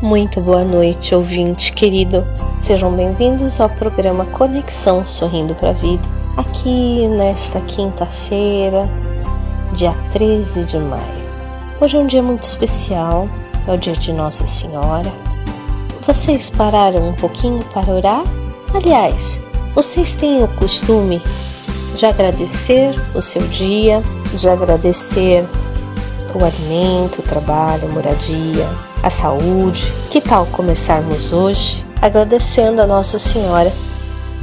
Muito boa noite, ouvinte querido. Sejam bem-vindos ao programa Conexão Sorrindo para a Vida, aqui nesta quinta-feira, dia 13 de maio. Hoje é um dia muito especial, é o dia de Nossa Senhora. Vocês pararam um pouquinho para orar? Aliás, vocês têm o costume de agradecer o seu dia, de agradecer o alimento, o trabalho, a moradia, a saúde. Que tal começarmos hoje agradecendo a Nossa Senhora?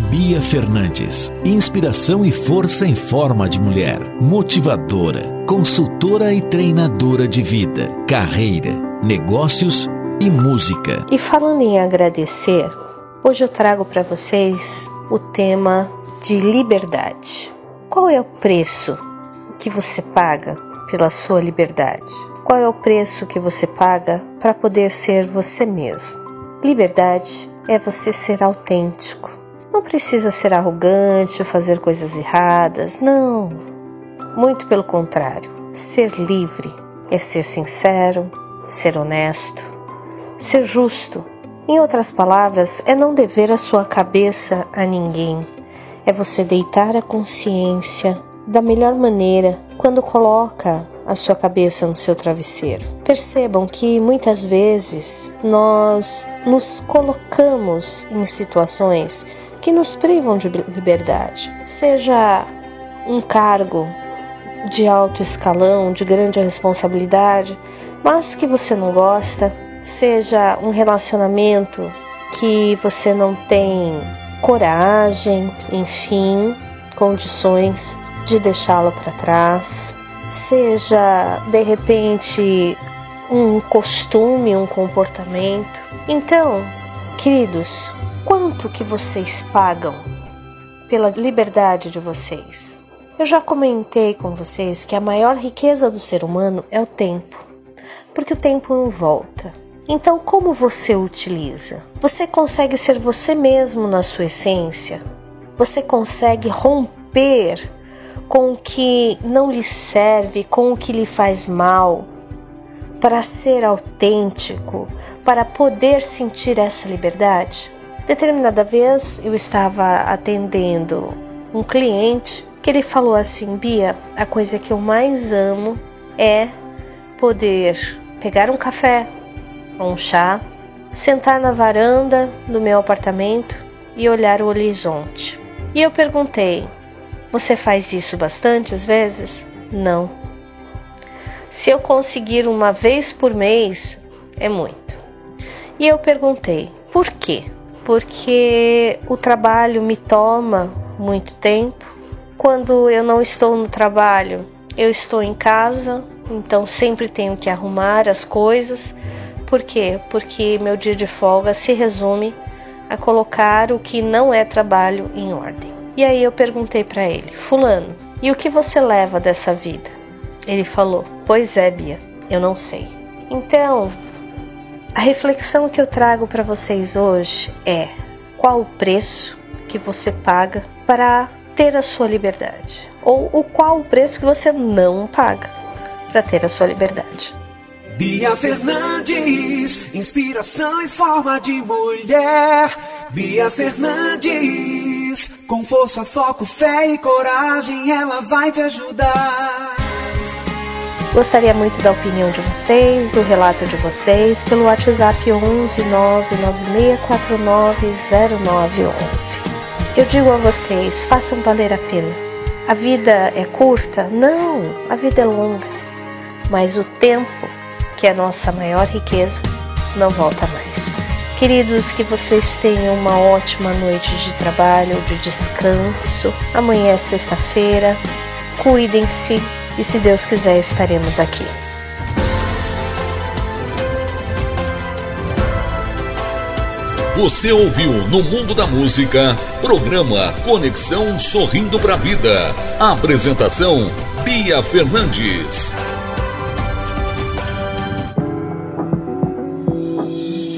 Bia Fernandes, inspiração e força em forma de mulher, motivadora, consultora e treinadora de vida, carreira, negócios e música. E falando em agradecer, hoje eu trago para vocês o tema de liberdade. Qual é o preço que você paga pela sua liberdade? Qual é o preço que você paga para poder ser você mesmo? Liberdade é você ser autêntico. Não precisa ser arrogante ou fazer coisas erradas, não. Muito pelo contrário. Ser livre é ser sincero, ser honesto, ser justo. Em outras palavras, é não dever a sua cabeça a ninguém. É você deitar a consciência da melhor maneira quando coloca a sua cabeça no seu travesseiro. Percebam que muitas vezes nós nos colocamos em situações que nos privam de liberdade, seja um cargo de alto escalão, de grande responsabilidade, mas que você não gosta, seja um relacionamento que você não tem coragem, enfim, condições de deixá-lo para trás, seja de repente um costume, um comportamento. Então, queridos, quanto que vocês pagam pela liberdade de vocês? Eu já comentei com vocês que a maior riqueza do ser humano é o tempo, porque o tempo não volta. Então, como você utiliza? Você consegue ser você mesmo na sua essência? Você consegue romper com o que não lhe serve, com o que lhe faz mal, para ser autêntico, para poder sentir essa liberdade. Determinada vez eu estava atendendo um cliente que ele falou assim: Bia, a coisa que eu mais amo é poder pegar um café ou um chá, sentar na varanda do meu apartamento e olhar o horizonte. E eu perguntei: você faz isso bastantes vezes? Não. Se eu conseguir uma vez por mês, é muito. E eu perguntei, por quê? Porque o trabalho me toma muito tempo. Quando eu não estou no trabalho, eu estou em casa, então sempre tenho que arrumar as coisas. Por quê? Porque meu dia de folga se resume a colocar o que não é trabalho em ordem. E aí eu perguntei para ele: Fulano, e o que você leva dessa vida? Ele falou: Pois é, Bia, eu não sei. Então, a reflexão que eu trago para vocês hoje é: qual o preço que você paga para ter a sua liberdade? Ou o qual o preço que você não paga para ter a sua liberdade? Bia Fernandes, inspiração em forma de mulher. Bia Fernandes com força, foco, fé e coragem, ela vai te ajudar. Gostaria muito da opinião de vocês, do relato de vocês, pelo WhatsApp 11 996490911. Eu digo a vocês, façam valer a pena. A vida é curta? Não, a vida é longa. Mas o tempo, que é a nossa maior riqueza, não volta mais. Queridos, que vocês tenham uma ótima noite de trabalho, de descanso. Amanhã é sexta-feira. Cuidem-se e, se Deus quiser, estaremos aqui. Você ouviu no Mundo da Música, programa Conexão Sorrindo para a Vida. Apresentação: Bia Fernandes.